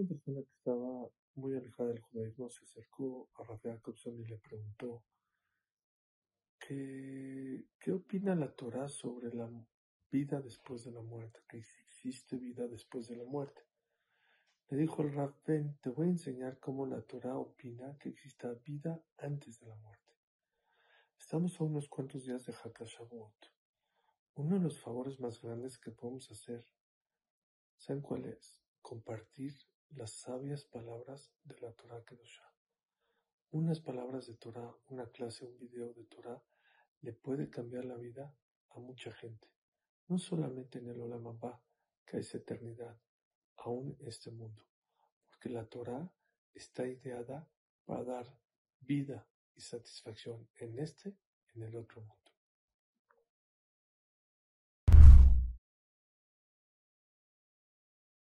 persona que estaba muy alejada del judaísmo se acercó a Rafael Jacobson y le preguntó ¿qué, ¿qué opina la Torah sobre la vida después de la muerte? Que existe vida después de la muerte. Le dijo el Rafael, te voy a enseñar cómo la Torah opina que exista vida antes de la muerte. Estamos a unos cuantos días de Hakashavuot. Uno de los favores más grandes que podemos hacer, ¿saben cuál es? Compartir las sabias palabras de la Torah Kedoshá. Unas palabras de Torah, una clase, un video de Torah, le puede cambiar la vida a mucha gente. No solamente en el Olam Abba, que es eternidad, aún en este mundo. Porque la Torah está ideada para dar vida y satisfacción en este, en el otro mundo.